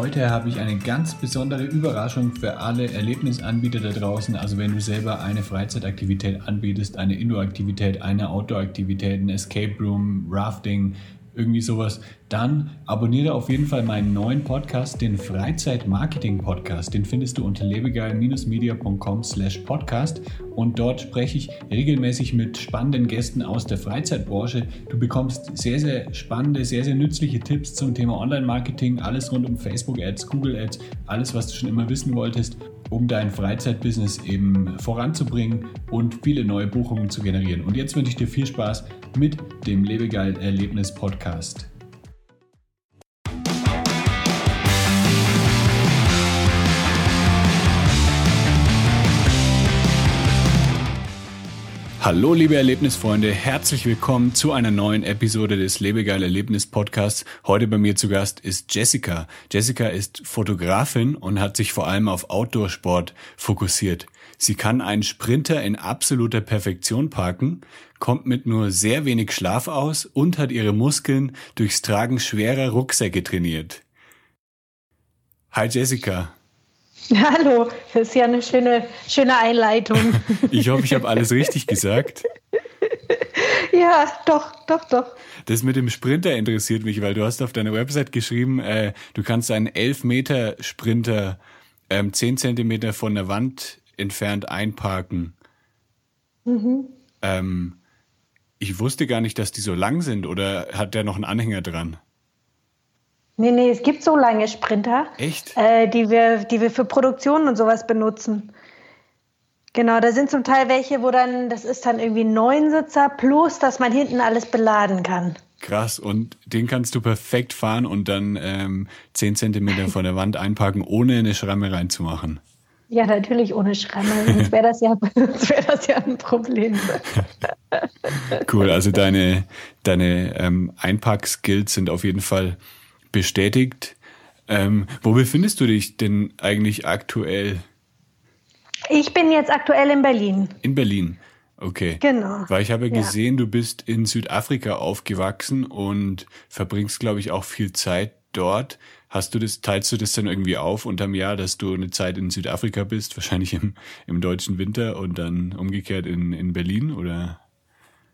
Heute habe ich eine ganz besondere Überraschung für alle Erlebnisanbieter da draußen. Also wenn du selber eine Freizeitaktivität anbietest, eine Indoor-Aktivität, eine Outdoor-Aktivität, ein Escape Room, Rafting, irgendwie sowas, dann abonniere auf jeden Fall meinen neuen Podcast, den Freizeit-Marketing-Podcast. Den findest du unter lebegeil-media.com slash podcast und dort spreche ich regelmäßig mit spannenden Gästen aus der Freizeitbranche. Du bekommst sehr, sehr spannende, sehr, sehr nützliche Tipps zum Thema Online-Marketing, alles rund um Facebook-Ads, Google-Ads, alles, was du schon immer wissen wolltest um dein Freizeitbusiness eben voranzubringen und viele neue Buchungen zu generieren. Und jetzt wünsche ich dir viel Spaß mit dem Lebegeil Erlebnis Podcast. Hallo liebe Erlebnisfreunde, herzlich willkommen zu einer neuen Episode des Lebegeil Erlebnis Podcasts. Heute bei mir zu Gast ist Jessica. Jessica ist Fotografin und hat sich vor allem auf Outdoor-Sport fokussiert. Sie kann einen Sprinter in absoluter Perfektion parken, kommt mit nur sehr wenig Schlaf aus und hat ihre Muskeln durchs Tragen schwerer Rucksäcke trainiert. Hi Jessica. Hallo, das ist ja eine schöne, schöne Einleitung. ich hoffe, ich habe alles richtig gesagt. Ja, doch, doch, doch. Das mit dem Sprinter interessiert mich, weil du hast auf deiner Website geschrieben, äh, du kannst einen 11-Meter-Sprinter ähm, 10 Zentimeter von der Wand entfernt einparken. Mhm. Ähm, ich wusste gar nicht, dass die so lang sind oder hat der noch einen Anhänger dran? Nee, nee, es gibt so lange Sprinter. Echt? Äh, die, wir, die wir für Produktion und sowas benutzen. Genau, da sind zum Teil welche, wo dann, das ist dann irgendwie Neunsitzer plus, dass man hinten alles beladen kann. Krass, und den kannst du perfekt fahren und dann ähm, 10 Zentimeter vor der Wand einparken, ohne eine Schramme reinzumachen. Ja, natürlich ohne Schramme, sonst wäre das, ja, wär das ja ein Problem. cool, also deine, deine ähm, Einpack-Skills sind auf jeden Fall bestätigt. Ähm, wo befindest du dich denn eigentlich aktuell? Ich bin jetzt aktuell in Berlin. In Berlin. Okay. Genau. Weil ich habe ja. gesehen, du bist in Südafrika aufgewachsen und verbringst, glaube ich, auch viel Zeit dort. Hast du das, teilst du das dann irgendwie auf unterm Jahr, dass du eine Zeit in Südafrika bist, wahrscheinlich im, im deutschen Winter und dann umgekehrt in, in Berlin oder?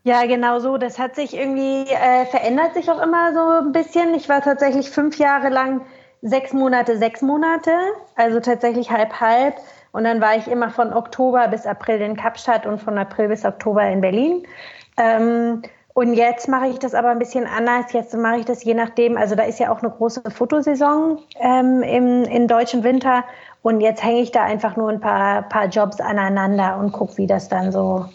Ja, genau so. Das hat sich irgendwie, äh, verändert sich auch immer so ein bisschen. Ich war tatsächlich fünf Jahre lang sechs Monate, sechs Monate, also tatsächlich halb, halb. Und dann war ich immer von Oktober bis April in Kapstadt und von April bis Oktober in Berlin. Ähm, und jetzt mache ich das aber ein bisschen anders. Jetzt mache ich das je nachdem. Also da ist ja auch eine große Fotosaison ähm, im, im deutschen Winter. Und jetzt hänge ich da einfach nur ein paar, paar Jobs aneinander und gucke, wie das dann so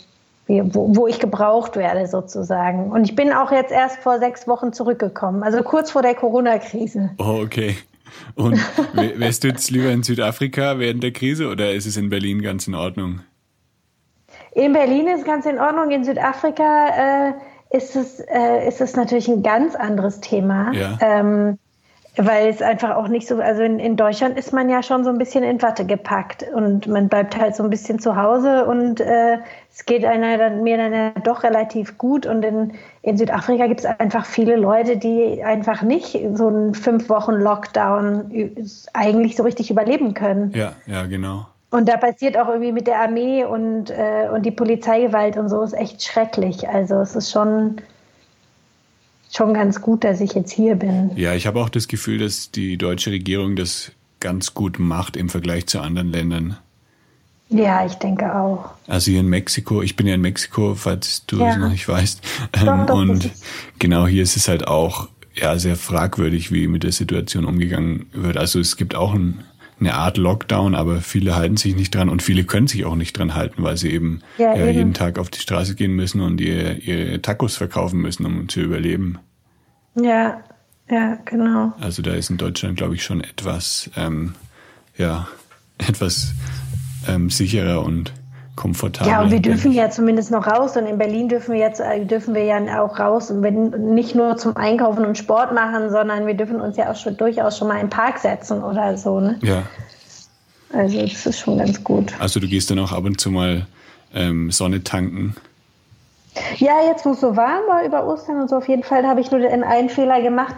wo, wo ich gebraucht werde sozusagen. Und ich bin auch jetzt erst vor sechs Wochen zurückgekommen, also kurz vor der Corona-Krise. Oh, okay. Und wärst du jetzt lieber in Südafrika während der Krise oder ist es in Berlin ganz in Ordnung? In Berlin ist es ganz in Ordnung, in Südafrika äh, ist, es, äh, ist es natürlich ein ganz anderes Thema. Ja. Ähm, weil es einfach auch nicht so, also in, in Deutschland ist man ja schon so ein bisschen in Watte gepackt und man bleibt halt so ein bisschen zu Hause und äh, es geht einer dann, mir dann ja doch relativ gut und in, in Südafrika gibt es einfach viele Leute, die einfach nicht so einen fünf Wochen Lockdown eigentlich so richtig überleben können. Ja, ja, genau. Und da passiert auch irgendwie mit der Armee und, äh, und die Polizeigewalt und so ist echt schrecklich. Also es ist schon schon ganz gut, dass ich jetzt hier bin. Ja, ich habe auch das Gefühl, dass die deutsche Regierung das ganz gut macht im Vergleich zu anderen Ländern. Ja, ich denke auch. Also hier in Mexiko, ich bin ja in Mexiko, falls du ja. es noch nicht weißt. Doch, doch, und genau hier ist es halt auch ja sehr fragwürdig, wie mit der Situation umgegangen wird. Also es gibt auch ein, eine Art Lockdown, aber viele halten sich nicht dran und viele können sich auch nicht dran halten, weil sie eben, ja, ja, eben. jeden Tag auf die Straße gehen müssen und ihre, ihre Tacos verkaufen müssen, um zu überleben. Ja, ja, genau. Also da ist in Deutschland, glaube ich, schon etwas, ähm, ja, etwas ähm, sicherer und komfortabel. Ja, und wir dürfen ja zumindest noch raus und in Berlin dürfen wir jetzt äh, dürfen wir ja auch raus und wenn, nicht nur zum Einkaufen und Sport machen, sondern wir dürfen uns ja auch schon durchaus schon mal im Park setzen oder so. Ne? Ja. Also das ist schon ganz gut. Also du gehst dann auch ab und zu mal ähm, Sonne tanken. Ja, jetzt wo es so warm war über Ostern und so, auf jeden Fall habe ich nur den einen Fehler gemacht.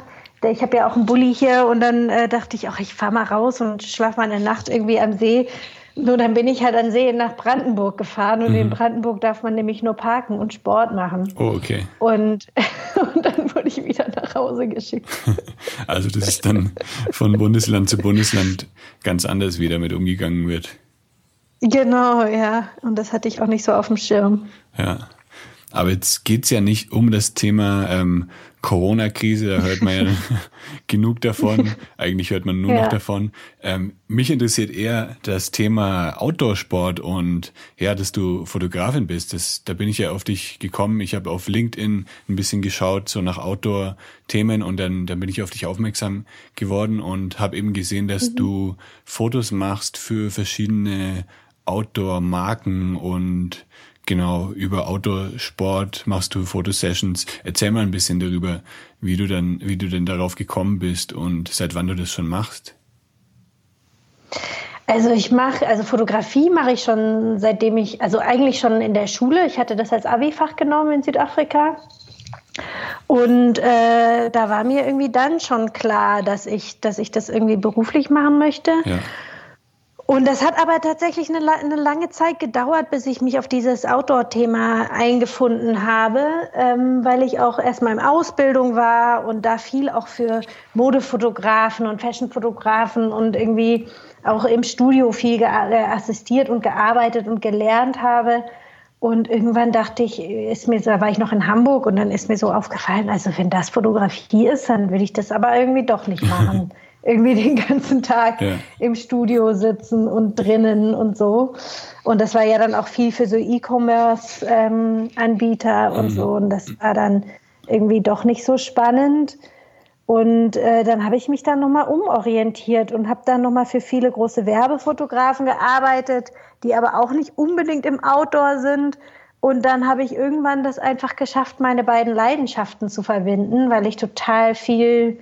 Ich habe ja auch einen Bulli hier und dann äh, dachte ich, ach, ich fahre mal raus und schlafe mal eine Nacht irgendwie am See. Nur dann bin ich halt an See nach Brandenburg gefahren und mhm. in Brandenburg darf man nämlich nur parken und Sport machen. Oh, okay. Und, und dann wurde ich wieder nach Hause geschickt. Also das ist dann von Bundesland zu Bundesland ganz anders, wie damit umgegangen wird. Genau, ja. Und das hatte ich auch nicht so auf dem Schirm. Ja. Aber jetzt geht's ja nicht um das Thema ähm, Corona-Krise, da hört man ja genug davon. Eigentlich hört man nur ja. noch davon. Ähm, mich interessiert eher das Thema Outdoor-Sport und ja, dass du Fotografin bist. Das, da bin ich ja auf dich gekommen. Ich habe auf LinkedIn ein bisschen geschaut, so nach Outdoor-Themen und dann, dann bin ich auf dich aufmerksam geworden und habe eben gesehen, dass mhm. du Fotos machst für verschiedene Outdoor-Marken und Genau, über Outdoor-Sport machst du Fotosessions. Erzähl mal ein bisschen darüber, wie du dann, wie du denn darauf gekommen bist und seit wann du das schon machst. Also ich mache, also Fotografie mache ich schon seitdem ich, also eigentlich schon in der Schule. Ich hatte das als Abi-Fach genommen in Südafrika. Und äh, da war mir irgendwie dann schon klar, dass ich, dass ich das irgendwie beruflich machen möchte. Ja. Und das hat aber tatsächlich eine, eine, lange Zeit gedauert, bis ich mich auf dieses Outdoor-Thema eingefunden habe, ähm, weil ich auch erstmal in Ausbildung war und da viel auch für Modefotografen und Fashionfotografen und irgendwie auch im Studio viel äh, assistiert und gearbeitet und gelernt habe. Und irgendwann dachte ich, ist mir, da war ich noch in Hamburg und dann ist mir so aufgefallen, also wenn das Fotografie ist, dann will ich das aber irgendwie doch nicht machen. Irgendwie den ganzen Tag ja. im Studio sitzen und drinnen und so. Und das war ja dann auch viel für so E-Commerce-Anbieter ähm, und mhm. so. Und das war dann irgendwie doch nicht so spannend. Und äh, dann habe ich mich dann nochmal umorientiert und habe dann nochmal für viele große Werbefotografen gearbeitet, die aber auch nicht unbedingt im Outdoor sind. Und dann habe ich irgendwann das einfach geschafft, meine beiden Leidenschaften zu verbinden, weil ich total viel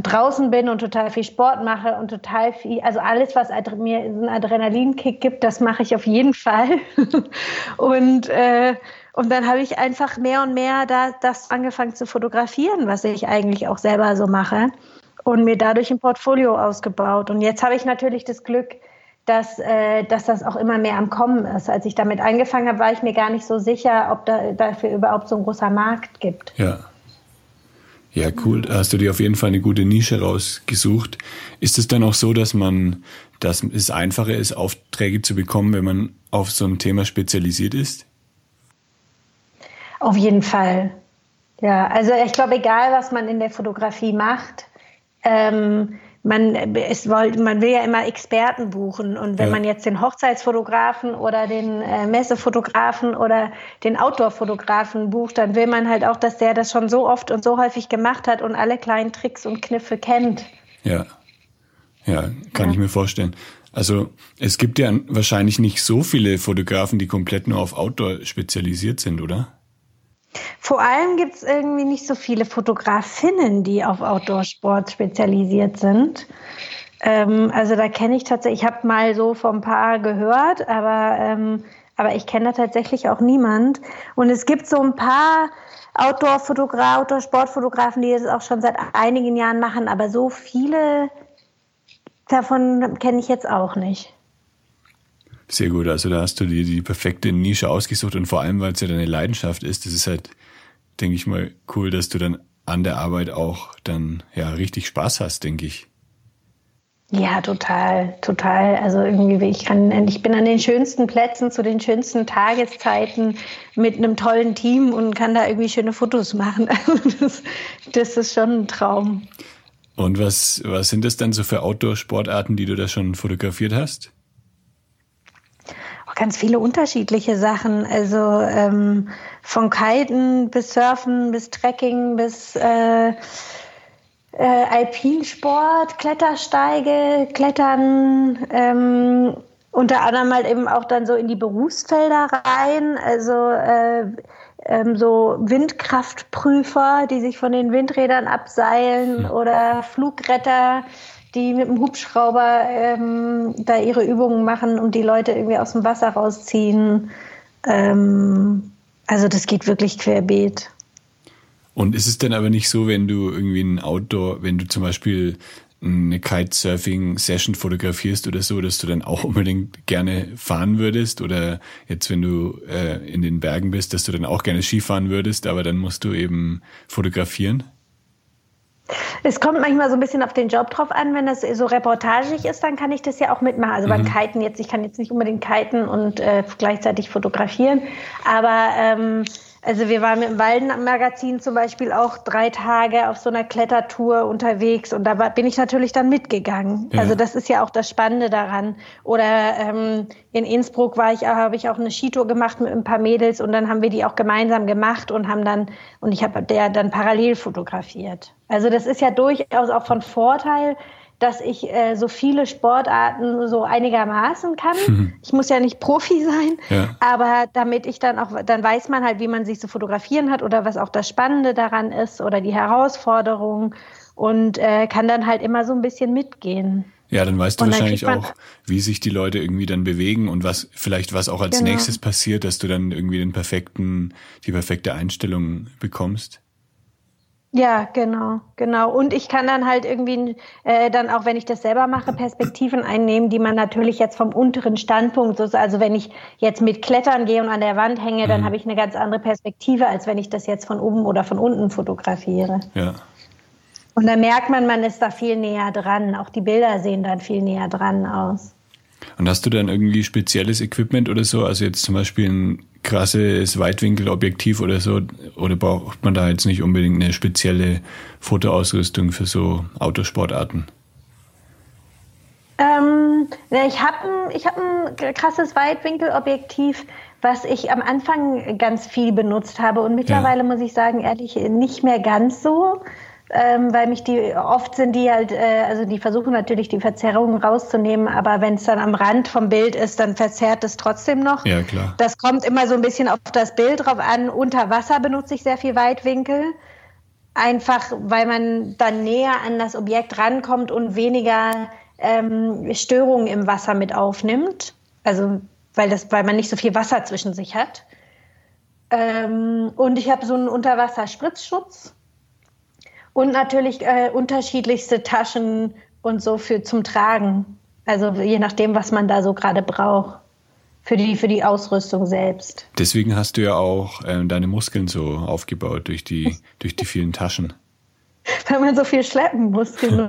draußen bin und total viel Sport mache und total viel, also alles, was mir einen Adrenalinkick gibt, das mache ich auf jeden Fall. und, äh, und dann habe ich einfach mehr und mehr da, das angefangen zu fotografieren, was ich eigentlich auch selber so mache und mir dadurch ein Portfolio ausgebaut. Und jetzt habe ich natürlich das Glück, dass, äh, dass das auch immer mehr am Kommen ist. Als ich damit angefangen habe, war ich mir gar nicht so sicher, ob da dafür überhaupt so ein großer Markt gibt. Ja. Ja, cool. Hast du dir auf jeden Fall eine gute Nische rausgesucht. Ist es dann auch so, dass man, dass es einfacher ist, Aufträge zu bekommen, wenn man auf so ein Thema spezialisiert ist? Auf jeden Fall. Ja, also ich glaube, egal was man in der Fotografie macht, ähm, man, es wollt, man will ja immer Experten buchen. Und wenn ja. man jetzt den Hochzeitsfotografen oder den äh, Messefotografen oder den Outdoor-Fotografen bucht, dann will man halt auch, dass der das schon so oft und so häufig gemacht hat und alle kleinen Tricks und Kniffe kennt. Ja, ja, kann ja. ich mir vorstellen. Also es gibt ja wahrscheinlich nicht so viele Fotografen, die komplett nur auf Outdoor spezialisiert sind, oder? Vor allem gibt es irgendwie nicht so viele Fotografinnen, die auf Outdoor-Sport spezialisiert sind. Ähm, also da kenne ich tatsächlich, ich habe mal so von ein paar gehört, aber, ähm, aber ich kenne da tatsächlich auch niemand. Und es gibt so ein paar Outdoor-Fotografen, Outdoor-Sportfotografen, die das auch schon seit einigen Jahren machen, aber so viele davon kenne ich jetzt auch nicht. Sehr gut, also da hast du dir die perfekte Nische ausgesucht und vor allem, weil es ja deine Leidenschaft ist, das ist halt, denke ich mal, cool, dass du dann an der Arbeit auch dann ja richtig Spaß hast, denke ich. Ja, total, total. Also irgendwie, ich kann, ich bin an den schönsten Plätzen zu den schönsten Tageszeiten mit einem tollen Team und kann da irgendwie schöne Fotos machen. Also das, das ist schon ein Traum. Und was, was sind das dann so für Outdoor-Sportarten, die du da schon fotografiert hast? Ganz viele unterschiedliche Sachen. Also ähm, von Kiten bis Surfen bis Trekking bis äh, äh, Alpinsport, Klettersteige, Klettern, ähm, unter anderem halt eben auch dann so in die Berufsfelder rein, also äh, ähm, so Windkraftprüfer, die sich von den Windrädern abseilen oder Flugretter, die mit dem Hubschrauber ähm, da ihre Übungen machen und die Leute irgendwie aus dem Wasser rausziehen. Ähm, also das geht wirklich querbeet. Und ist es denn aber nicht so, wenn du irgendwie ein Outdoor, wenn du zum Beispiel eine Kitesurfing-Session fotografierst oder so, dass du dann auch unbedingt gerne fahren würdest? Oder jetzt, wenn du äh, in den Bergen bist, dass du dann auch gerne Skifahren würdest, aber dann musst du eben fotografieren? Es kommt manchmal so ein bisschen auf den Job drauf an. Wenn das so reportagig ist, dann kann ich das ja auch mitmachen. Also mhm. beim Kiten jetzt, ich kann jetzt nicht unbedingt kiten und äh, gleichzeitig fotografieren, aber ähm, also wir waren mit dem Walden-Magazin zum Beispiel auch drei Tage auf so einer Klettertour unterwegs und da bin ich natürlich dann mitgegangen. Ja. Also das ist ja auch das Spannende daran. Oder ähm, in Innsbruck war ich, habe ich auch eine Skitour gemacht mit ein paar Mädels und dann haben wir die auch gemeinsam gemacht und haben dann und ich habe der dann parallel fotografiert. Also das ist ja durchaus auch von Vorteil, dass ich äh, so viele Sportarten so einigermaßen kann. Mhm. Ich muss ja nicht Profi sein, ja. aber damit ich dann auch, dann weiß man halt, wie man sich so fotografieren hat oder was auch das Spannende daran ist oder die Herausforderung und äh, kann dann halt immer so ein bisschen mitgehen. Ja, dann weißt du dann wahrscheinlich auch, wie sich die Leute irgendwie dann bewegen und was vielleicht was auch als genau. nächstes passiert, dass du dann irgendwie den perfekten, die perfekte Einstellung bekommst. Ja, genau, genau. Und ich kann dann halt irgendwie äh, dann auch, wenn ich das selber mache, Perspektiven einnehmen, die man natürlich jetzt vom unteren Standpunkt, so, also wenn ich jetzt mit Klettern gehe und an der Wand hänge, dann mhm. habe ich eine ganz andere Perspektive, als wenn ich das jetzt von oben oder von unten fotografiere. Ja. Und dann merkt man, man ist da viel näher dran. Auch die Bilder sehen dann viel näher dran aus. Und hast du dann irgendwie spezielles Equipment oder so? Also jetzt zum Beispiel ein krasses Weitwinkelobjektiv oder so? Oder braucht man da jetzt nicht unbedingt eine spezielle Fotoausrüstung für so Autosportarten? Ähm, ich habe ein, hab ein krasses Weitwinkelobjektiv, was ich am Anfang ganz viel benutzt habe. Und mittlerweile ja. muss ich sagen, ehrlich, nicht mehr ganz so ähm, weil mich die, oft sind die halt, äh, also die versuchen natürlich die Verzerrungen rauszunehmen, aber wenn es dann am Rand vom Bild ist, dann verzerrt es trotzdem noch. Ja, klar. Das kommt immer so ein bisschen auf das Bild drauf an. Unter Wasser benutze ich sehr viel Weitwinkel. Einfach, weil man dann näher an das Objekt rankommt und weniger ähm, Störungen im Wasser mit aufnimmt. Also, weil, das, weil man nicht so viel Wasser zwischen sich hat. Ähm, und ich habe so einen Unterwasserspritzschutz und natürlich äh, unterschiedlichste Taschen und so für zum Tragen. Also je nachdem, was man da so gerade braucht. Für die, für die Ausrüstung selbst. Deswegen hast du ja auch äh, deine Muskeln so aufgebaut durch die, durch die vielen Taschen. Weil man so viel schleppen muss, genau.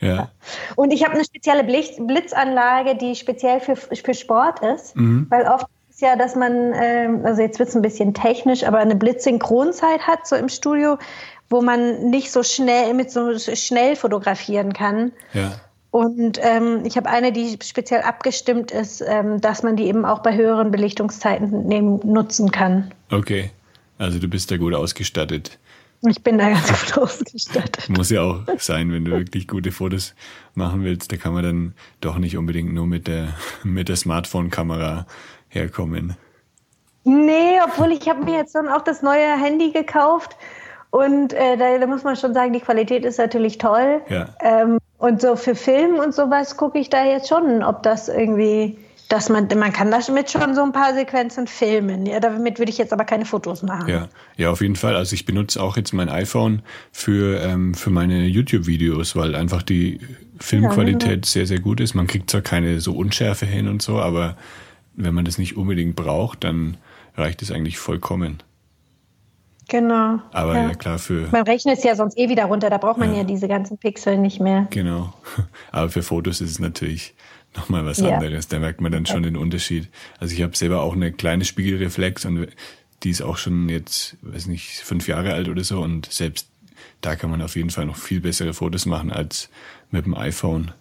ja. Und ich habe eine spezielle Blitz Blitzanlage, die speziell für, für Sport ist, mhm. weil oft ist ja, dass man, ähm, also jetzt wird es ein bisschen technisch, aber eine Blitzsynchronzeit hat, so im Studio, wo man nicht so schnell mit so schnell fotografieren kann. Ja. Und ähm, ich habe eine, die speziell abgestimmt ist, ähm, dass man die eben auch bei höheren Belichtungszeiten nehmen, nutzen kann. Okay, also du bist da gut ausgestattet. Ich bin da ganz gut ausgestattet. Muss ja auch sein, wenn du wirklich gute Fotos machen willst. Da kann man dann doch nicht unbedingt nur mit der, mit der Smartphone-Kamera herkommen. Nee, obwohl ich habe mir jetzt dann auch das neue Handy gekauft und äh, da, da, muss man schon sagen, die Qualität ist natürlich toll. Ja. Ähm, und so für Film und sowas gucke ich da jetzt schon, ob das irgendwie, dass man, man kann damit schon so ein paar Sequenzen filmen. Ja, damit würde ich jetzt aber keine Fotos machen. Ja, ja, auf jeden Fall. Also ich benutze auch jetzt mein iPhone für, ähm, für meine YouTube-Videos, weil einfach die Filmqualität ja, genau. sehr, sehr gut ist. Man kriegt zwar keine so Unschärfe hin und so, aber wenn man das nicht unbedingt braucht, dann reicht es eigentlich vollkommen. Genau. Aber ja. ja. klar, für. Man rechnet es ja sonst eh wieder runter, da braucht man ja. ja diese ganzen Pixel nicht mehr. Genau. Aber für Fotos ist es natürlich nochmal was ja. anderes. Da merkt man dann schon den Unterschied. Also ich habe selber auch eine kleine Spiegelreflex und die ist auch schon jetzt, weiß nicht, fünf Jahre alt oder so. Und selbst da kann man auf jeden Fall noch viel bessere Fotos machen als mit dem iPhone.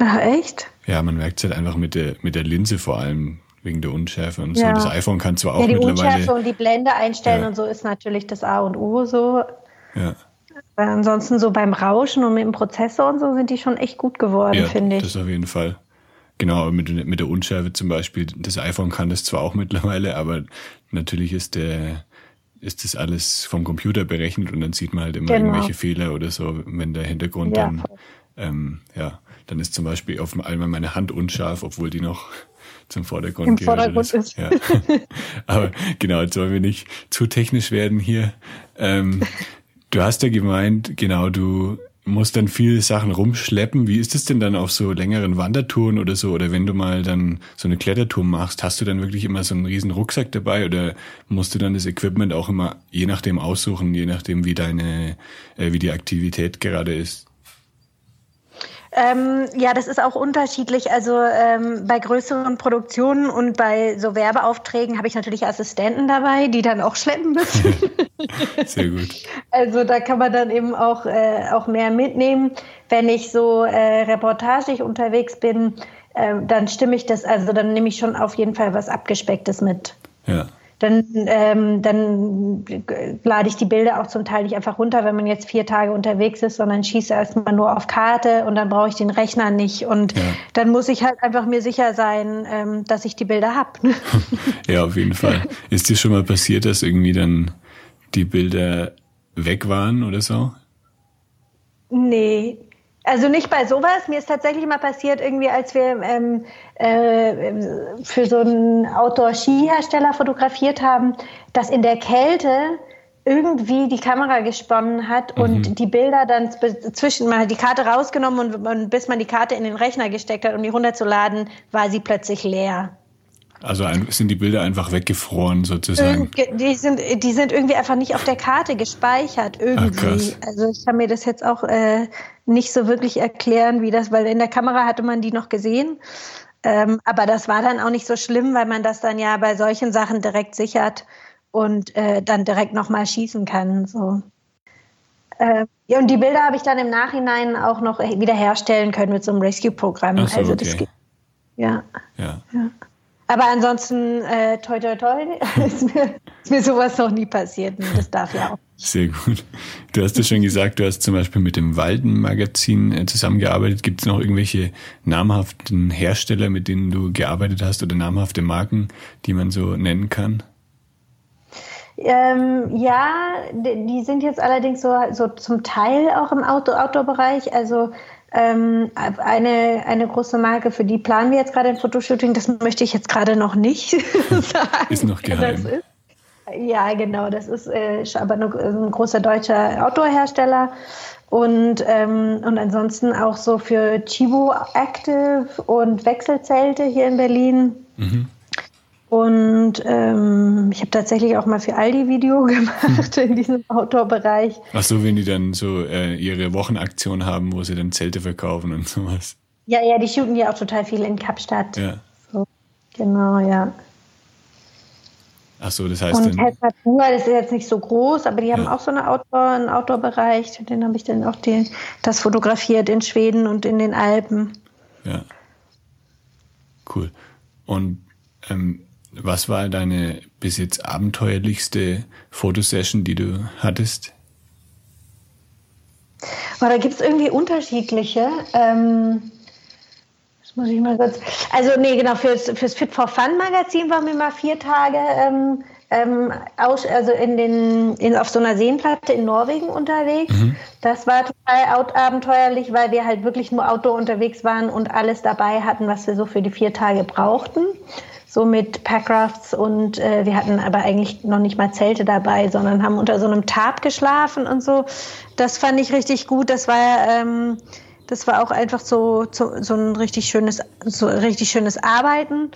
Ach, echt? Ja, man merkt es halt einfach mit der, mit der Linse vor allem wegen der Unschärfe und ja. so. Das iPhone kann zwar auch ja, die mittlerweile. Unschärfe und die Blende einstellen ja. und so ist natürlich das A und O so. Ja. Aber ansonsten so beim Rauschen und mit dem Prozessor und so sind die schon echt gut geworden, ja, finde ich. Das auf jeden Fall. Genau, mit, mit der Unschärfe zum Beispiel, das iPhone kann das zwar auch mittlerweile, aber natürlich ist der ist das alles vom Computer berechnet und dann sieht man halt immer genau. irgendwelche Fehler oder so, wenn der Hintergrund ja, dann, ähm, ja, dann ist zum Beispiel auf einmal meine Hand unscharf, obwohl die noch zum Vordergrund Im Vordergrund ist. Ja. Aber genau, jetzt sollen wir nicht zu technisch werden hier. Ähm, du hast ja gemeint, genau, du musst dann viele Sachen rumschleppen. Wie ist es denn dann auf so längeren Wandertouren oder so? Oder wenn du mal dann so eine Klettertour machst, hast du dann wirklich immer so einen riesen Rucksack dabei oder musst du dann das Equipment auch immer je nachdem aussuchen, je nachdem wie deine, äh, wie die Aktivität gerade ist? Ähm, ja, das ist auch unterschiedlich. Also ähm, bei größeren Produktionen und bei so Werbeaufträgen habe ich natürlich Assistenten dabei, die dann auch schleppen müssen. Sehr gut. Also da kann man dann eben auch, äh, auch mehr mitnehmen. Wenn ich so äh, reportagig unterwegs bin, äh, dann stimme ich das, also dann nehme ich schon auf jeden Fall was Abgespecktes mit. Ja dann, ähm, dann lade ich die Bilder auch zum Teil nicht einfach runter, wenn man jetzt vier Tage unterwegs ist, sondern schieße erstmal nur auf Karte und dann brauche ich den Rechner nicht. Und ja. dann muss ich halt einfach mir sicher sein, ähm, dass ich die Bilder habe. ja, auf jeden Fall. Ist dir schon mal passiert, dass irgendwie dann die Bilder weg waren oder so? Nee, also nicht bei sowas. Mir ist tatsächlich mal passiert, irgendwie, als wir ähm, äh, für so einen Outdoor-Skihersteller fotografiert haben, dass in der Kälte irgendwie die Kamera gesponnen hat mhm. und die Bilder dann zwischen, man hat die Karte rausgenommen und, und bis man die Karte in den Rechner gesteckt hat, um die runterzuladen, war sie plötzlich leer. Also sind die Bilder einfach weggefroren sozusagen? Die sind, die sind irgendwie einfach nicht auf der Karte gespeichert irgendwie. Ach, also ich kann mir das jetzt auch äh, nicht so wirklich erklären, wie das, weil in der Kamera hatte man die noch gesehen. Ähm, aber das war dann auch nicht so schlimm, weil man das dann ja bei solchen Sachen direkt sichert und äh, dann direkt nochmal schießen kann. So. Äh, ja, und die Bilder habe ich dann im Nachhinein auch noch wiederherstellen können mit so einem Rescue-Programm. So, also das okay. ja. ja. ja. Aber ansonsten, äh, toi, toi, toi, ist mir, ist mir sowas noch nie passiert. Das darf ja auch. Sehr gut. Du hast ja schon gesagt, du hast zum Beispiel mit dem Walden-Magazin äh, zusammengearbeitet. Gibt es noch irgendwelche namhaften Hersteller, mit denen du gearbeitet hast oder namhafte Marken, die man so nennen kann? Ähm, ja, die sind jetzt allerdings so, so zum Teil auch im Outdoor-Bereich. Also ähm, eine, eine große Marke, für die planen wir jetzt gerade ein Fotoshooting. Das möchte ich jetzt gerade noch nicht sagen. Ist noch geheim. Ist. Ja, genau. Das ist äh, aber nur, ein großer deutscher Outdoor-Hersteller. Und, ähm, und ansonsten auch so für Chibo Active und Wechselzelte hier in Berlin. Mhm. Und ähm, ich habe tatsächlich auch mal für Aldi Video gemacht in diesem Outdoor-Bereich. Ach so, wenn die dann so äh, ihre Wochenaktion haben, wo sie dann Zelte verkaufen und sowas. Ja, ja, die shooten ja auch total viel in Kapstadt. Ja. So, genau, ja. Ach so, das heißt und dann... Natur, das ist jetzt nicht so groß, aber die haben ja. auch so eine Outdoor, einen Outdoor-Bereich. Den habe ich dann auch den, das fotografiert in Schweden und in den Alpen. Ja. Cool. Und ähm, was war deine bis jetzt abenteuerlichste Fotosession, die du hattest? Oh, da gibt es irgendwie unterschiedliche. Ähm, das muss ich mal kurz. Also, nee, genau, fürs, fürs Fit for Fun Magazin waren wir mal vier Tage ähm, ähm, aus, also in den, in, auf so einer Seenplatte in Norwegen unterwegs. Mhm. Das war total abenteuerlich, weil wir halt wirklich nur Outdoor unterwegs waren und alles dabei hatten, was wir so für die vier Tage brauchten so mit Packrafts und äh, wir hatten aber eigentlich noch nicht mal Zelte dabei, sondern haben unter so einem Tarp geschlafen und so. Das fand ich richtig gut. Das war ähm, das war auch einfach so, so, so ein richtig schönes, so richtig schönes Arbeiten.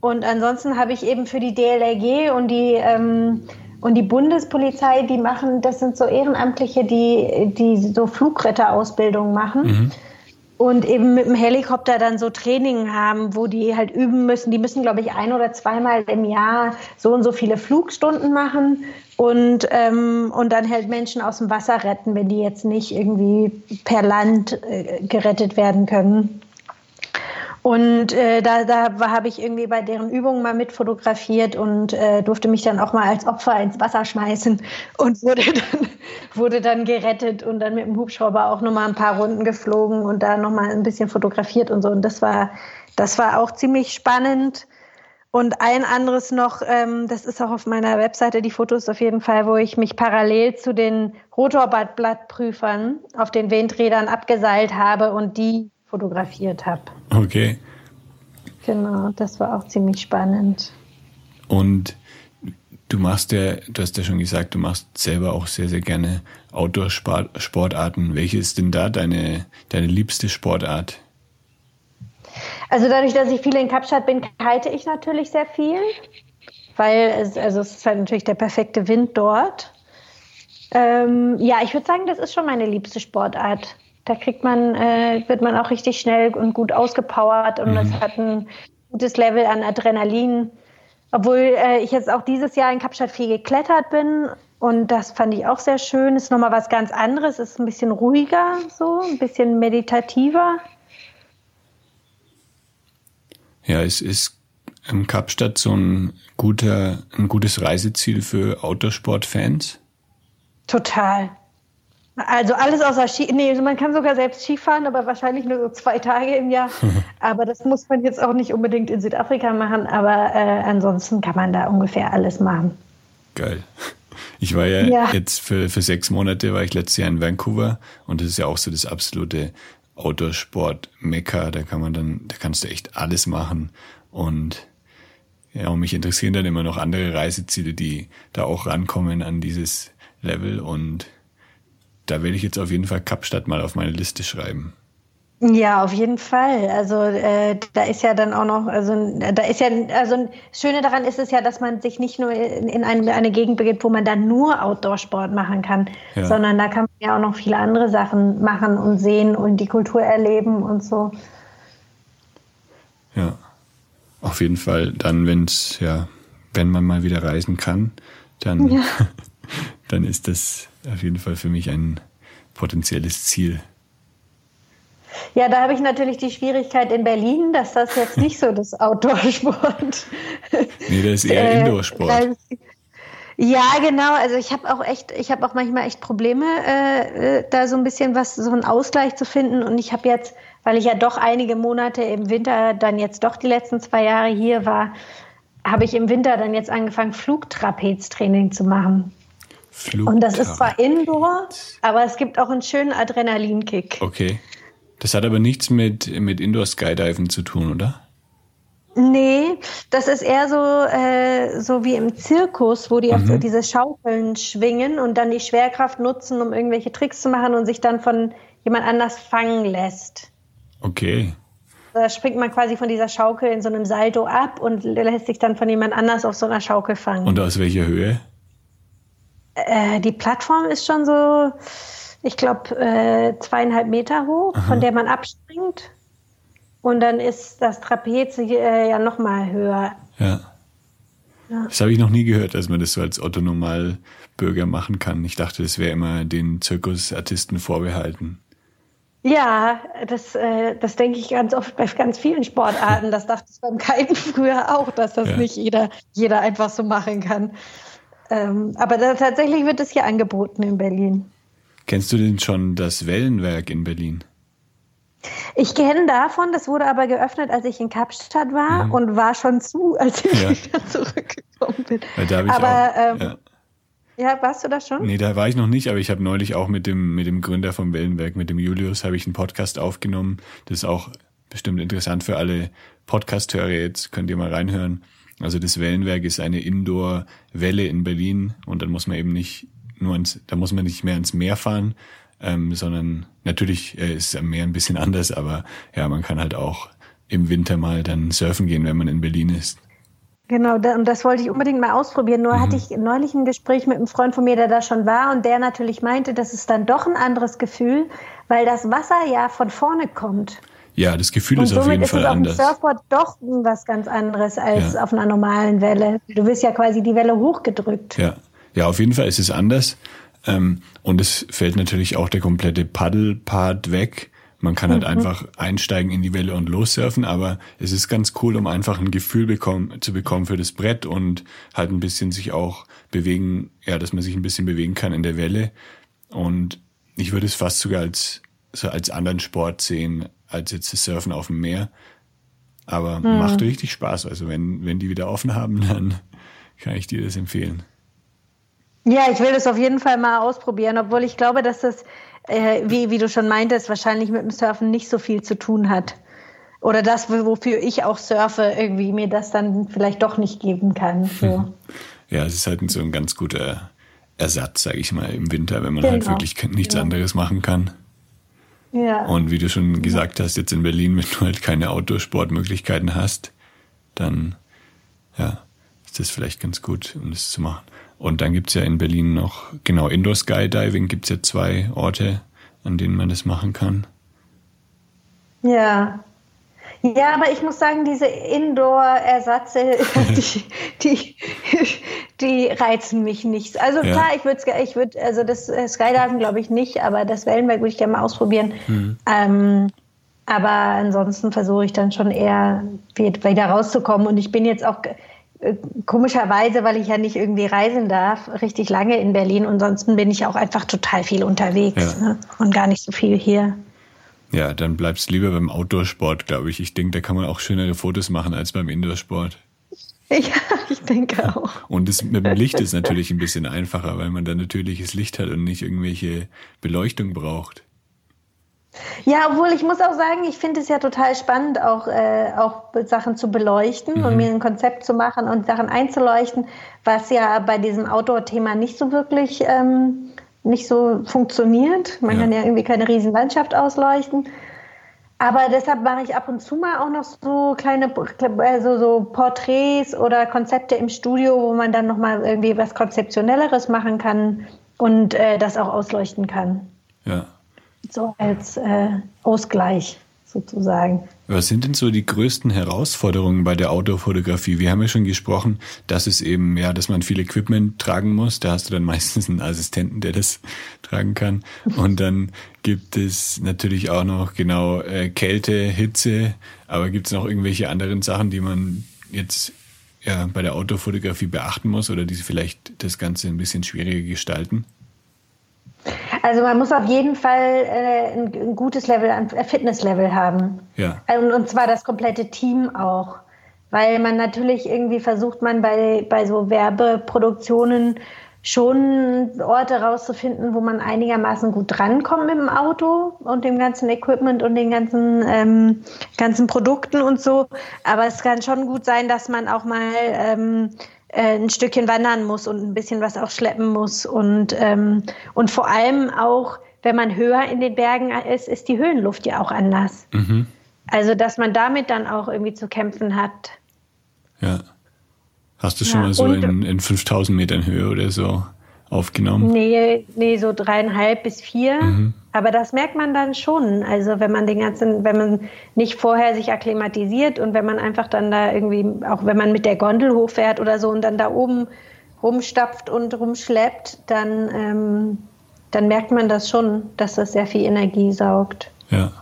Und ansonsten habe ich eben für die DLRG und die ähm, und die Bundespolizei, die machen, das sind so Ehrenamtliche, die, die so Flugretterausbildung machen. Mhm und eben mit dem Helikopter dann so Training haben, wo die halt üben müssen. Die müssen, glaube ich, ein oder zweimal im Jahr so und so viele Flugstunden machen und, ähm, und dann halt Menschen aus dem Wasser retten, wenn die jetzt nicht irgendwie per Land äh, gerettet werden können. Und äh, da, da habe ich irgendwie bei deren Übungen mal mit fotografiert und äh, durfte mich dann auch mal als Opfer ins Wasser schmeißen und wurde dann, wurde dann gerettet und dann mit dem Hubschrauber auch nochmal ein paar Runden geflogen und da nochmal ein bisschen fotografiert und so. Und das war, das war auch ziemlich spannend. Und ein anderes noch, ähm, das ist auch auf meiner Webseite, die Fotos auf jeden Fall, wo ich mich parallel zu den Rotorblattprüfern auf den Windrädern abgeseilt habe und die fotografiert habe. Okay. Genau, das war auch ziemlich spannend. Und du machst ja, du hast ja schon gesagt, du machst selber auch sehr, sehr gerne Outdoor-Sportarten. Welche ist denn da deine, deine liebste Sportart? Also dadurch, dass ich viel in Kapstadt bin, kite ich natürlich sehr viel, weil es, also es ist halt natürlich der perfekte Wind dort. Ähm, ja, ich würde sagen, das ist schon meine liebste Sportart. Da kriegt man, äh, wird man auch richtig schnell und gut ausgepowert und es mhm. hat ein gutes Level an Adrenalin. Obwohl äh, ich jetzt auch dieses Jahr in Kapstadt viel geklettert bin und das fand ich auch sehr schön. Ist nochmal was ganz anderes, ist ein bisschen ruhiger, so ein bisschen meditativer. Ja, es ist ähm, Kapstadt so ein guter, ein gutes Reiseziel für Autosport-Fans? Total. Also alles außer Ski. Nee, man kann sogar selbst Skifahren, aber wahrscheinlich nur so zwei Tage im Jahr. aber das muss man jetzt auch nicht unbedingt in Südafrika machen. Aber äh, ansonsten kann man da ungefähr alles machen. Geil. Ich war ja, ja, jetzt für, für sechs Monate, war ich letztes Jahr in Vancouver und das ist ja auch so das absolute Outdoor-Sport-Mekka, da kann man dann, da kannst du echt alles machen. Und ja, und mich interessieren dann immer noch andere Reiseziele, die da auch rankommen an dieses Level. Und da werde ich jetzt auf jeden Fall Kapstadt mal auf meine Liste schreiben. Ja, auf jeden Fall. Also äh, da ist ja dann auch noch, also da ist ja, also das Schöne daran ist es ja, dass man sich nicht nur in, in eine, eine Gegend begibt, wo man dann nur Outdoor-Sport machen kann, ja. sondern da kann man ja auch noch viele andere Sachen machen und sehen und die Kultur erleben und so. Ja, auf jeden Fall. Dann, wenn es ja, wenn man mal wieder reisen kann, dann, ja. dann ist das auf jeden Fall für mich ein potenzielles Ziel. Ja, da habe ich natürlich die Schwierigkeit in Berlin, dass das jetzt nicht so das Outdoor-Sport. nee, das ist eher äh, Indoor-Sport. Ja, genau. Also ich habe auch echt, ich habe auch manchmal echt Probleme, äh, da so ein bisschen was, so einen Ausgleich zu finden. Und ich habe jetzt, weil ich ja doch einige Monate im Winter dann jetzt doch die letzten zwei Jahre hier war, habe ich im Winter dann jetzt angefangen, Flugtrapeztraining zu machen. Flugtrapez. Und das ist zwar Indoor, aber es gibt auch einen schönen Adrenalinkick. Okay. Das hat aber nichts mit, mit Indoor Skydiven zu tun, oder? Nee, das ist eher so, äh, so wie im Zirkus, wo die mhm. auf diese Schaukeln schwingen und dann die Schwerkraft nutzen, um irgendwelche Tricks zu machen und sich dann von jemand anders fangen lässt. Okay. Da springt man quasi von dieser Schaukel in so einem Salto ab und lässt sich dann von jemand anders auf so einer Schaukel fangen. Und aus welcher Höhe? Äh, die Plattform ist schon so ich glaube, äh, zweieinhalb Meter hoch, Aha. von der man abspringt. Und dann ist das Trapez äh, ja noch mal höher. Ja. ja. Das habe ich noch nie gehört, dass man das so als Otto-Normalbürger machen kann. Ich dachte, das wäre immer den Zirkusartisten vorbehalten. Ja, das, äh, das denke ich ganz oft bei ganz vielen Sportarten. Das dachte ich beim Kiten früher auch, dass das ja. nicht jeder, jeder einfach so machen kann. Ähm, aber da, tatsächlich wird es hier angeboten in Berlin. Kennst du denn schon das Wellenwerk in Berlin? Ich kenne davon, das wurde aber geöffnet, als ich in Kapstadt war mhm. und war schon zu, als ich ja. wieder zurückgekommen bin. Ja, da ich aber auch, ähm, ja. ja. warst du da schon? Nee, da war ich noch nicht, aber ich habe neulich auch mit dem, mit dem Gründer vom Wellenwerk, mit dem Julius, habe ich einen Podcast aufgenommen. Das ist auch bestimmt interessant für alle Podcast-Hörer. Jetzt könnt ihr mal reinhören. Also das Wellenwerk ist eine Indoor-Welle in Berlin und dann muss man eben nicht nur ins, da muss man nicht mehr ins Meer fahren, ähm, sondern natürlich äh, ist am Meer ein bisschen anders, aber ja, man kann halt auch im Winter mal dann surfen gehen, wenn man in Berlin ist. Genau, und das wollte ich unbedingt mal ausprobieren. Nur mhm. hatte ich neulich ein Gespräch mit einem Freund von mir, der da schon war und der natürlich meinte, das ist dann doch ein anderes Gefühl, weil das Wasser ja von vorne kommt. Ja, das Gefühl und ist auf jeden Fall anders. Ist auf dem Surfboard doch was ganz anderes als ja. auf einer normalen Welle. Du wirst ja quasi die Welle hochgedrückt. Ja, ja, auf jeden Fall ist es anders. Ähm, und es fällt natürlich auch der komplette Paddelpart weg, Man kann halt mhm. einfach einsteigen in die Welle und lossurfen, aber es ist ganz cool, um einfach ein Gefühl bekommen, zu bekommen für das Brett und halt ein bisschen sich auch bewegen, ja, dass man sich ein bisschen bewegen kann in der Welle. Und ich würde es fast sogar als, so als anderen Sport sehen, als jetzt das Surfen auf dem Meer. Aber mhm. macht richtig Spaß. Also wenn, wenn die wieder offen haben, dann kann ich dir das empfehlen. Ja, ich will das auf jeden Fall mal ausprobieren, obwohl ich glaube, dass das, äh, wie, wie du schon meintest, wahrscheinlich mit dem Surfen nicht so viel zu tun hat. Oder das, wofür ich auch surfe, irgendwie mir das dann vielleicht doch nicht geben kann. So. Ja, es ist halt so ein ganz guter Ersatz, sage ich mal, im Winter, wenn man halt genau. halt wirklich nichts ja. anderes machen kann. Ja. Und wie du schon gesagt hast, jetzt in Berlin, wenn du halt keine Outdoor-Sportmöglichkeiten hast, dann ja, ist das vielleicht ganz gut, um das zu machen. Und dann gibt's ja in Berlin noch, genau, Indoor Skydiving gibt's ja zwei Orte, an denen man das machen kann. Ja. Ja, aber ich muss sagen, diese Indoor-Ersatze, die, die, die reizen mich nicht. Also ja. klar, ich würde, ich würd, also das äh, Skydiving glaube ich nicht, aber das Wellenberg würde ich gerne mal ausprobieren. Mhm. Ähm, aber ansonsten versuche ich dann schon eher wieder rauszukommen. Und ich bin jetzt auch äh, komischerweise, weil ich ja nicht irgendwie reisen darf, richtig lange in Berlin. Und ansonsten bin ich auch einfach total viel unterwegs ja. ne? und gar nicht so viel hier. Ja, dann bleibst du lieber beim Outdoor-Sport, glaube ich. Ich denke, da kann man auch schönere Fotos machen als beim Indoor-Sport. Ja, ich denke auch. Und das mit dem Licht ist natürlich ein bisschen einfacher, weil man da natürliches Licht hat und nicht irgendwelche Beleuchtung braucht. Ja, obwohl ich muss auch sagen, ich finde es ja total spannend, auch, äh, auch Sachen zu beleuchten mhm. und mir ein Konzept zu machen und Sachen einzuleuchten, was ja bei diesem Outdoor-Thema nicht so wirklich ähm, nicht so funktioniert. Man ja. kann ja irgendwie keine riesen Landschaft ausleuchten. Aber deshalb mache ich ab und zu mal auch noch so kleine also so Porträts oder Konzepte im Studio, wo man dann nochmal irgendwie was Konzeptionelleres machen kann und äh, das auch ausleuchten kann. Ja so als äh, Ausgleich sozusagen. Was sind denn so die größten Herausforderungen bei der Outdoor-Fotografie? Wir haben ja schon gesprochen, dass es eben, ja, dass man viel Equipment tragen muss. Da hast du dann meistens einen Assistenten, der das tragen kann. Und dann gibt es natürlich auch noch genau äh, Kälte, Hitze. Aber gibt es noch irgendwelche anderen Sachen, die man jetzt ja, bei der Outdoor-Fotografie beachten muss oder die vielleicht das Ganze ein bisschen schwieriger gestalten? Also man muss auf jeden Fall äh, ein, ein, gutes Level äh, Fitnesslevel haben. Ja. Und, und zwar das komplette Team auch. Weil man natürlich irgendwie versucht man bei, bei so Werbeproduktionen schon Orte rauszufinden, wo man einigermaßen gut drankommt mit dem Auto und dem ganzen Equipment und den ganzen, ähm, ganzen Produkten und so. Aber es kann schon gut sein, dass man auch mal ähm, äh, ein Stückchen wandern muss und ein bisschen was auch schleppen muss. Und, ähm, und vor allem auch, wenn man höher in den Bergen ist, ist die Höhenluft ja auch anders. Mhm. Also, dass man damit dann auch irgendwie zu kämpfen hat. Ja. Hast du schon ja, mal so in, in 5000 Metern Höhe oder so aufgenommen? Nee, nee, so dreieinhalb bis vier. Mhm. Aber das merkt man dann schon. Also wenn man den ganzen, wenn man nicht vorher sich akklimatisiert und wenn man einfach dann da irgendwie, auch wenn man mit der Gondel hochfährt oder so und dann da oben rumstapft und rumschleppt, dann, ähm, dann merkt man das schon, dass das sehr viel Energie saugt. Ja.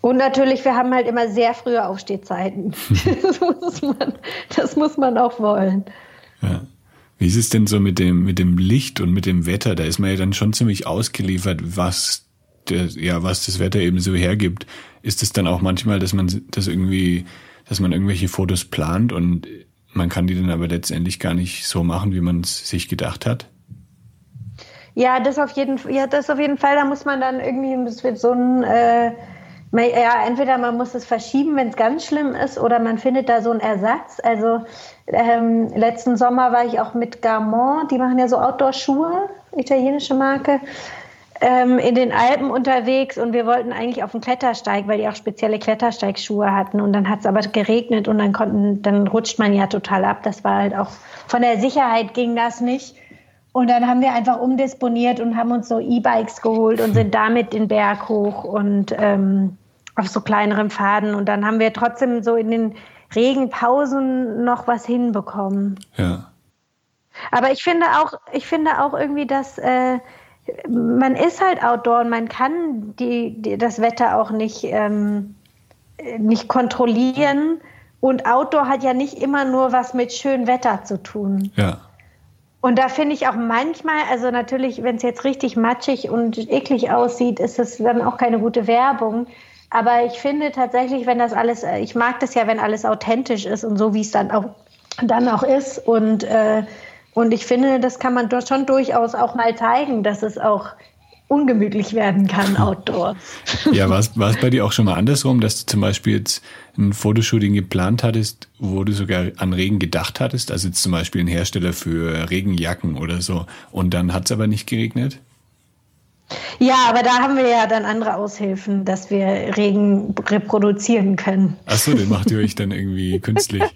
Und natürlich, wir haben halt immer sehr frühe Aufstehzeiten. das, muss man, das muss man auch wollen. Ja. Wie ist es denn so mit dem, mit dem Licht und mit dem Wetter? Da ist man ja dann schon ziemlich ausgeliefert, was, der, ja, was das Wetter eben so hergibt. Ist es dann auch manchmal, dass man das irgendwie, dass man irgendwelche Fotos plant und man kann die dann aber letztendlich gar nicht so machen, wie man es sich gedacht hat? Ja, das auf jeden ja, das auf jeden Fall. Da muss man dann irgendwie so ein, äh, ja, entweder man muss es verschieben, wenn es ganz schlimm ist, oder man findet da so einen Ersatz. Also ähm, letzten Sommer war ich auch mit Garmont, die machen ja so Outdoor-Schuhe, italienische Marke, ähm, in den Alpen unterwegs und wir wollten eigentlich auf den Klettersteig, weil die auch spezielle Klettersteigschuhe hatten und dann hat es aber geregnet und dann konnten, dann rutscht man ja total ab. Das war halt auch von der Sicherheit ging das nicht. Und dann haben wir einfach umdisponiert und haben uns so E-Bikes geholt und sind damit den Berg hoch und ähm, auf so kleineren Pfaden. Und dann haben wir trotzdem so in den Regenpausen noch was hinbekommen. Ja. Aber ich finde auch, ich finde auch irgendwie, dass, äh, man ist halt Outdoor und man kann die, die das Wetter auch nicht, ähm, nicht kontrollieren. Und Outdoor hat ja nicht immer nur was mit schönem Wetter zu tun. Ja. Und da finde ich auch manchmal, also natürlich, wenn es jetzt richtig matschig und eklig aussieht, ist es dann auch keine gute Werbung. Aber ich finde tatsächlich, wenn das alles, ich mag das ja, wenn alles authentisch ist und so, wie es dann auch, dann auch ist. Und äh, und ich finde, das kann man dort schon durchaus auch mal zeigen, dass es auch ungemütlich werden kann outdoors. Ja, war es bei dir auch schon mal andersrum, dass du zum Beispiel jetzt ein Fotoshooting geplant hattest, wo du sogar an Regen gedacht hattest? Also jetzt zum Beispiel ein Hersteller für Regenjacken oder so und dann hat es aber nicht geregnet? Ja, aber da haben wir ja dann andere Aushilfen, dass wir Regen reproduzieren können. Achso, den macht ihr euch dann irgendwie künstlich.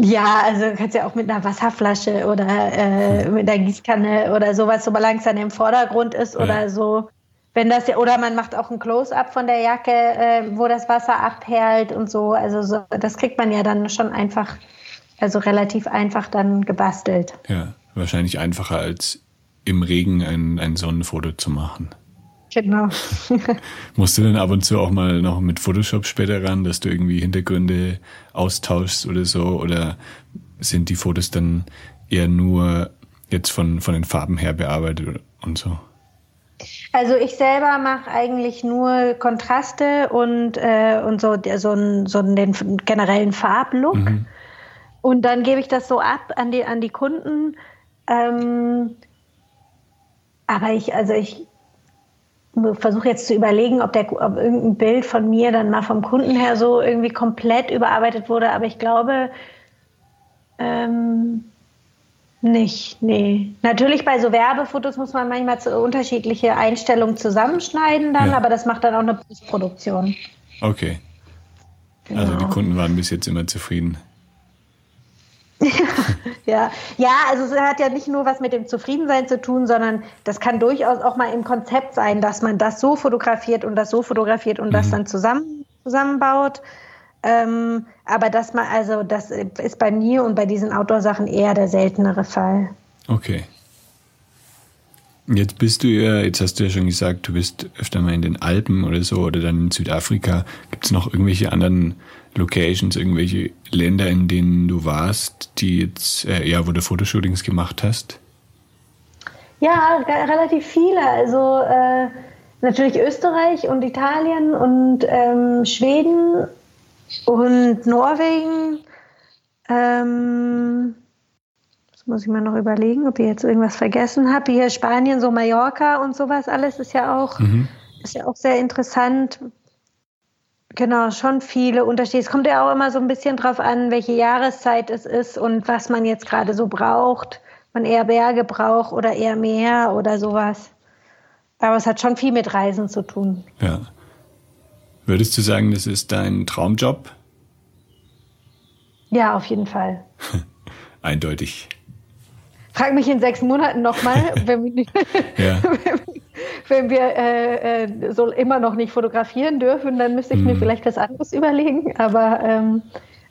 Ja, also kannst ja auch mit einer Wasserflasche oder äh, mit einer Gießkanne oder sowas, solange es dann im Vordergrund ist ja. oder so. Wenn das oder man macht auch ein Close-up von der Jacke, äh, wo das Wasser abperlt und so. Also so, das kriegt man ja dann schon einfach, also relativ einfach dann gebastelt. Ja, wahrscheinlich einfacher als im Regen ein, ein Sonnenfoto zu machen. Genau. Musst du dann ab und zu auch mal noch mit Photoshop später ran, dass du irgendwie Hintergründe austauschst oder so? Oder sind die Fotos dann eher nur jetzt von, von den Farben her bearbeitet und so? Also ich selber mache eigentlich nur Kontraste und, äh, und so, so, so den generellen Farblook. Mhm. Und dann gebe ich das so ab an die, an die Kunden. Ähm, aber ich, also ich versuche jetzt zu überlegen, ob, der, ob irgendein Bild von mir dann mal vom Kunden her so irgendwie komplett überarbeitet wurde, aber ich glaube ähm, nicht, nee. Natürlich bei so Werbefotos muss man manchmal zu unterschiedliche Einstellungen zusammenschneiden dann, ja. aber das macht dann auch eine Postproduktion. Okay. Genau. Also die genau. Kunden waren bis jetzt immer zufrieden. ja, ja, also es hat ja nicht nur was mit dem Zufriedensein zu tun, sondern das kann durchaus auch mal im Konzept sein, dass man das so fotografiert und das so fotografiert und mhm. das dann zusammen, zusammenbaut. Ähm, aber das mal, also das ist bei mir und bei diesen Outdoor-Sachen eher der seltenere Fall. Okay. Jetzt bist du ja, jetzt hast du ja schon gesagt, du bist öfter mal in den Alpen oder so oder dann in Südafrika. Gibt es noch irgendwelche anderen Locations, irgendwelche Länder, in denen du warst, die jetzt, äh, ja, wo du Fotoshootings gemacht hast? Ja, relativ viele. Also äh, natürlich Österreich und Italien und ähm, Schweden und Norwegen. Ähm, muss ich mal noch überlegen, ob ich jetzt irgendwas vergessen habe. Hier Spanien, so Mallorca und sowas alles ist ja auch, mhm. ist ja auch sehr interessant. Genau, schon viele Unterschiede. Es kommt ja auch immer so ein bisschen drauf an, welche Jahreszeit es ist und was man jetzt gerade so braucht. Man eher Berge braucht oder eher Meer oder sowas. Aber es hat schon viel mit Reisen zu tun. Ja. Würdest du sagen, das ist dein Traumjob? Ja, auf jeden Fall. Eindeutig. Frag mich in sechs Monaten nochmal, wenn, ja. wenn wir äh, äh, so immer noch nicht fotografieren dürfen, dann müsste ich mir mhm. vielleicht was anderes überlegen. Aber ähm,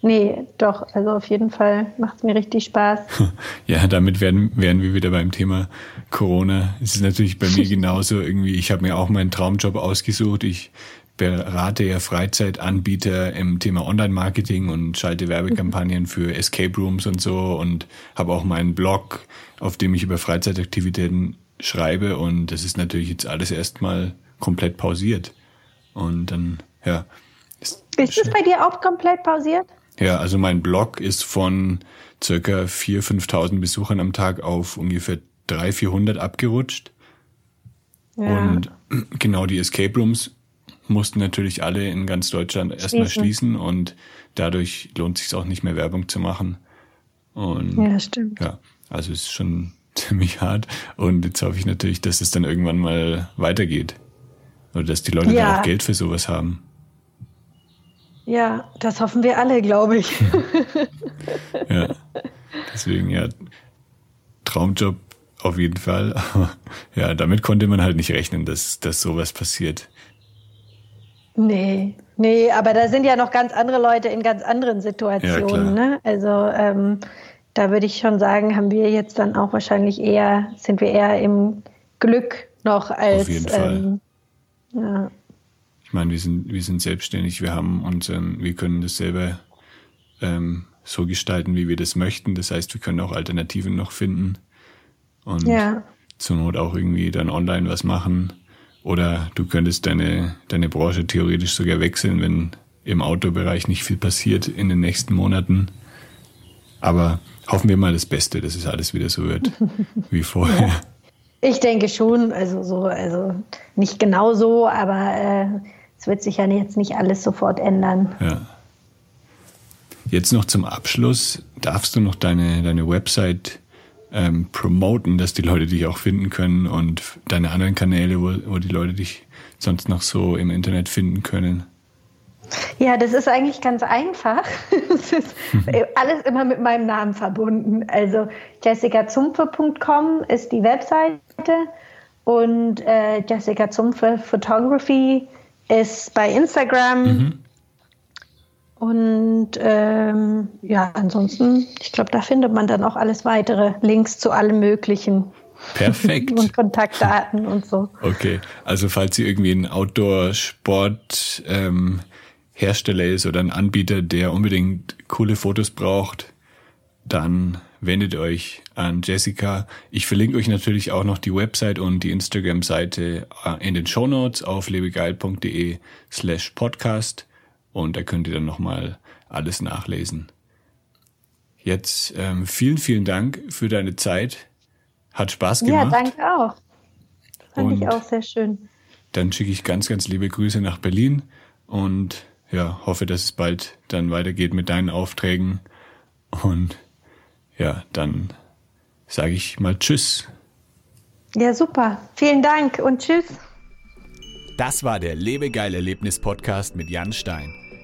nee, doch, also auf jeden Fall macht es mir richtig Spaß. Ja, damit werden, wären wir wieder beim Thema Corona. Es ist natürlich bei mir genauso irgendwie, ich habe mir auch meinen Traumjob ausgesucht. Ich berate ja Freizeitanbieter im Thema Online-Marketing und schalte Werbekampagnen für Escape Rooms und so und habe auch meinen Blog, auf dem ich über Freizeitaktivitäten schreibe und das ist natürlich jetzt alles erstmal komplett pausiert. Und dann, ja. Ist, ist es bei dir auch komplett pausiert? Ja, also mein Blog ist von circa 4.000, 5.000 Besuchern am Tag auf ungefähr 300, 400 abgerutscht. Ja. Und genau die Escape Rooms mussten natürlich alle in ganz Deutschland erstmal schließen und dadurch lohnt sich auch nicht mehr Werbung zu machen. Und ja, stimmt. Ja, also es ist schon ziemlich hart und jetzt hoffe ich natürlich, dass es dann irgendwann mal weitergeht. Oder dass die Leute ja. dann auch Geld für sowas haben. Ja, das hoffen wir alle, glaube ich. ja, deswegen ja, Traumjob auf jeden Fall. Aber ja, damit konnte man halt nicht rechnen, dass, dass sowas passiert. Nee, nee, aber da sind ja noch ganz andere Leute in ganz anderen Situationen. Ja, ne? Also ähm, da würde ich schon sagen, haben wir jetzt dann auch wahrscheinlich eher, sind wir eher im, Glück noch als. Auf jeden Fall. Ähm, ja. Ich meine, wir sind, wir sind selbstständig, wir haben unseren, wir können das selber ähm, so gestalten, wie wir das möchten. Das heißt, wir können auch Alternativen noch finden und ja. zur Not auch irgendwie dann online was machen. Oder du könntest deine, deine Branche theoretisch sogar wechseln, wenn im Autobereich nicht viel passiert in den nächsten Monaten. Aber hoffen wir mal das Beste, dass es alles wieder so wird wie vorher. Ja. Ich denke schon, also so, also nicht genau so, aber äh, es wird sich ja jetzt nicht alles sofort ändern. Ja. Jetzt noch zum Abschluss, darfst du noch deine, deine Website ähm, promoten, dass die Leute dich auch finden können und deine anderen Kanäle, wo, wo die Leute dich sonst noch so im Internet finden können? Ja, das ist eigentlich ganz einfach. Es ist alles immer mit meinem Namen verbunden. Also jessicazumfe.com ist die Webseite und äh, Jessica Zumpfe Photography ist bei Instagram. Mhm. Und ähm, ja, ansonsten, ich glaube, da findet man dann auch alles weitere, Links zu allem Möglichen. Perfekt. und Kontaktdaten und so. Okay, also falls ihr irgendwie ein Outdoor-Sport ähm, Hersteller ist oder ein Anbieter, der unbedingt coole Fotos braucht, dann wendet euch an Jessica. Ich verlinke euch natürlich auch noch die Website und die Instagram-Seite äh, in den Show Notes auf lebegeil.de slash podcast und da könnt ihr dann nochmal alles nachlesen. Jetzt ähm, vielen, vielen Dank für deine Zeit. Hat Spaß gemacht. Ja, danke auch. Fand und ich auch sehr schön. Dann schicke ich ganz, ganz liebe Grüße nach Berlin und ja, hoffe, dass es bald dann weitergeht mit deinen Aufträgen. Und ja, dann sage ich mal Tschüss. Ja, super. Vielen Dank und Tschüss. Das war der Lebegeil-Erlebnis-Podcast mit Jan Stein.